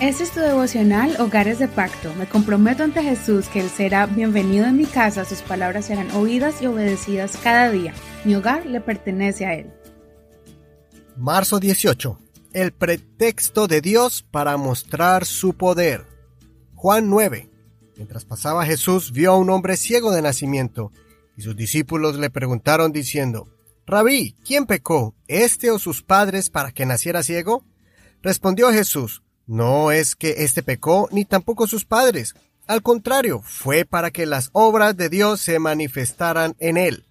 Este es tu devocional Hogares de Pacto. Me comprometo ante Jesús que Él será bienvenido en mi casa, sus palabras serán oídas y obedecidas cada día. Mi hogar le pertenece a Él. Marzo 18. El pretexto de Dios para mostrar su poder. Juan 9. Mientras pasaba Jesús vio a un hombre ciego de nacimiento, y sus discípulos le preguntaron diciendo, Rabí, ¿quién pecó, este o sus padres, para que naciera ciego? Respondió Jesús, no es que éste pecó, ni tampoco sus padres. Al contrario, fue para que las obras de Dios se manifestaran en él.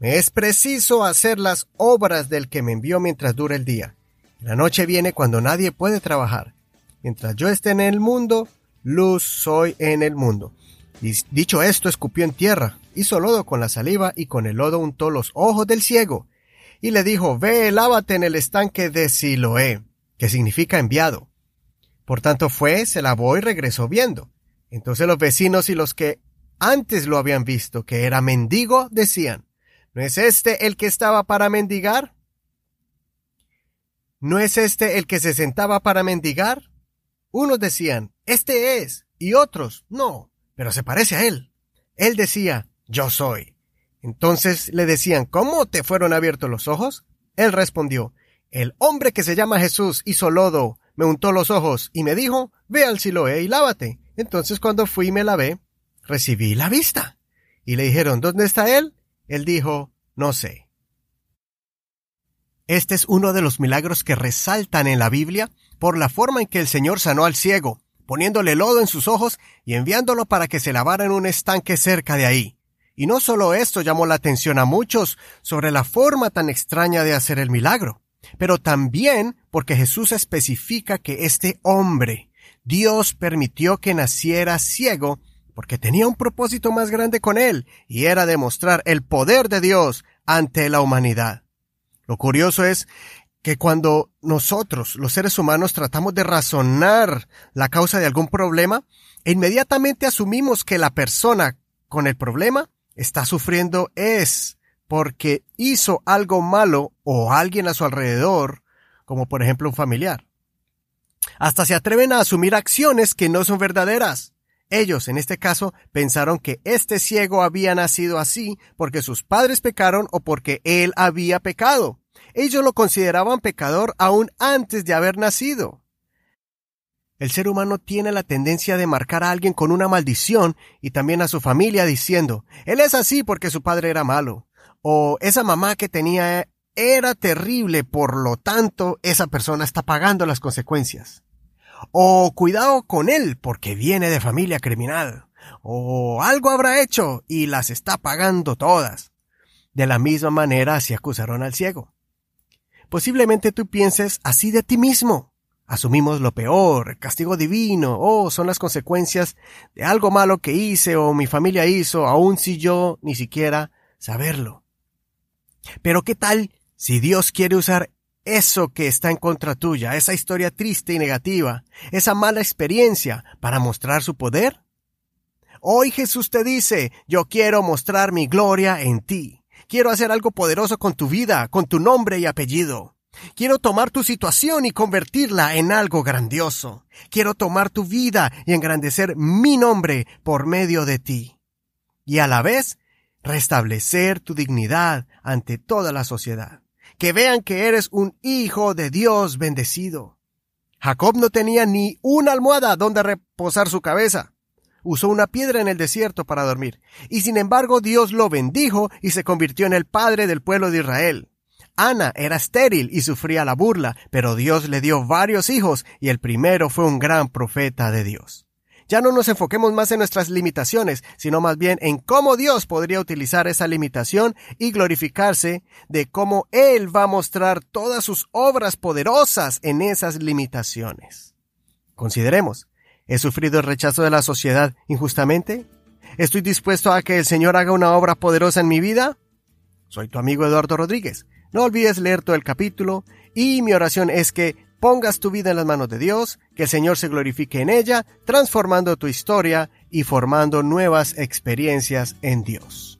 Es preciso hacer las obras del que me envió mientras dura el día. La noche viene cuando nadie puede trabajar. Mientras yo esté en el mundo, luz soy en el mundo. Y dicho esto, escupió en tierra, hizo lodo con la saliva y con el lodo untó los ojos del ciego. Y le dijo, ve, lávate en el estanque de Siloé, que significa enviado. Por tanto fue, se lavó y regresó viendo. Entonces los vecinos y los que antes lo habían visto, que era mendigo, decían, ¿no es este el que estaba para mendigar? ¿No es este el que se sentaba para mendigar? Unos decían, este es, y otros, no, pero se parece a él. Él decía, yo soy. Entonces le decían, ¿cómo te fueron abiertos los ojos? Él respondió, el hombre que se llama Jesús hizo lodo, me untó los ojos y me dijo, ve al Siloé y lávate. Entonces cuando fui y me lavé, recibí la vista. Y le dijeron, ¿dónde está él? Él dijo, no sé. Este es uno de los milagros que resaltan en la Biblia por la forma en que el Señor sanó al ciego, poniéndole lodo en sus ojos y enviándolo para que se lavara en un estanque cerca de ahí. Y no solo esto llamó la atención a muchos sobre la forma tan extraña de hacer el milagro pero también porque Jesús especifica que este hombre, Dios permitió que naciera ciego porque tenía un propósito más grande con él, y era demostrar el poder de Dios ante la humanidad. Lo curioso es que cuando nosotros, los seres humanos, tratamos de razonar la causa de algún problema, inmediatamente asumimos que la persona con el problema está sufriendo es porque hizo algo malo o alguien a su alrededor, como por ejemplo un familiar. Hasta se atreven a asumir acciones que no son verdaderas. Ellos, en este caso, pensaron que este ciego había nacido así porque sus padres pecaron o porque él había pecado. Ellos lo consideraban pecador aún antes de haber nacido. El ser humano tiene la tendencia de marcar a alguien con una maldición y también a su familia diciendo, él es así porque su padre era malo, o esa mamá que tenía era terrible, por lo tanto esa persona está pagando las consecuencias. O cuidado con él porque viene de familia criminal. O algo habrá hecho y las está pagando todas. De la misma manera así acusaron al ciego. Posiblemente tú pienses así de ti mismo. Asumimos lo peor, castigo divino, o son las consecuencias de algo malo que hice o mi familia hizo, aun si yo ni siquiera saberlo. Pero ¿qué tal si Dios quiere usar eso que está en contra tuya, esa historia triste y negativa, esa mala experiencia, para mostrar su poder? Hoy Jesús te dice, yo quiero mostrar mi gloria en ti. Quiero hacer algo poderoso con tu vida, con tu nombre y apellido. Quiero tomar tu situación y convertirla en algo grandioso. Quiero tomar tu vida y engrandecer mi nombre por medio de ti. Y a la vez restablecer tu dignidad ante toda la sociedad, que vean que eres un hijo de Dios bendecido. Jacob no tenía ni una almohada donde reposar su cabeza. Usó una piedra en el desierto para dormir, y sin embargo Dios lo bendijo y se convirtió en el padre del pueblo de Israel. Ana era estéril y sufría la burla, pero Dios le dio varios hijos y el primero fue un gran profeta de Dios. Ya no nos enfoquemos más en nuestras limitaciones, sino más bien en cómo Dios podría utilizar esa limitación y glorificarse de cómo Él va a mostrar todas sus obras poderosas en esas limitaciones. Consideremos, ¿he sufrido el rechazo de la sociedad injustamente? ¿Estoy dispuesto a que el Señor haga una obra poderosa en mi vida? Soy tu amigo Eduardo Rodríguez. No olvides leer todo el capítulo y mi oración es que pongas tu vida en las manos de Dios, que el Señor se glorifique en ella, transformando tu historia y formando nuevas experiencias en Dios.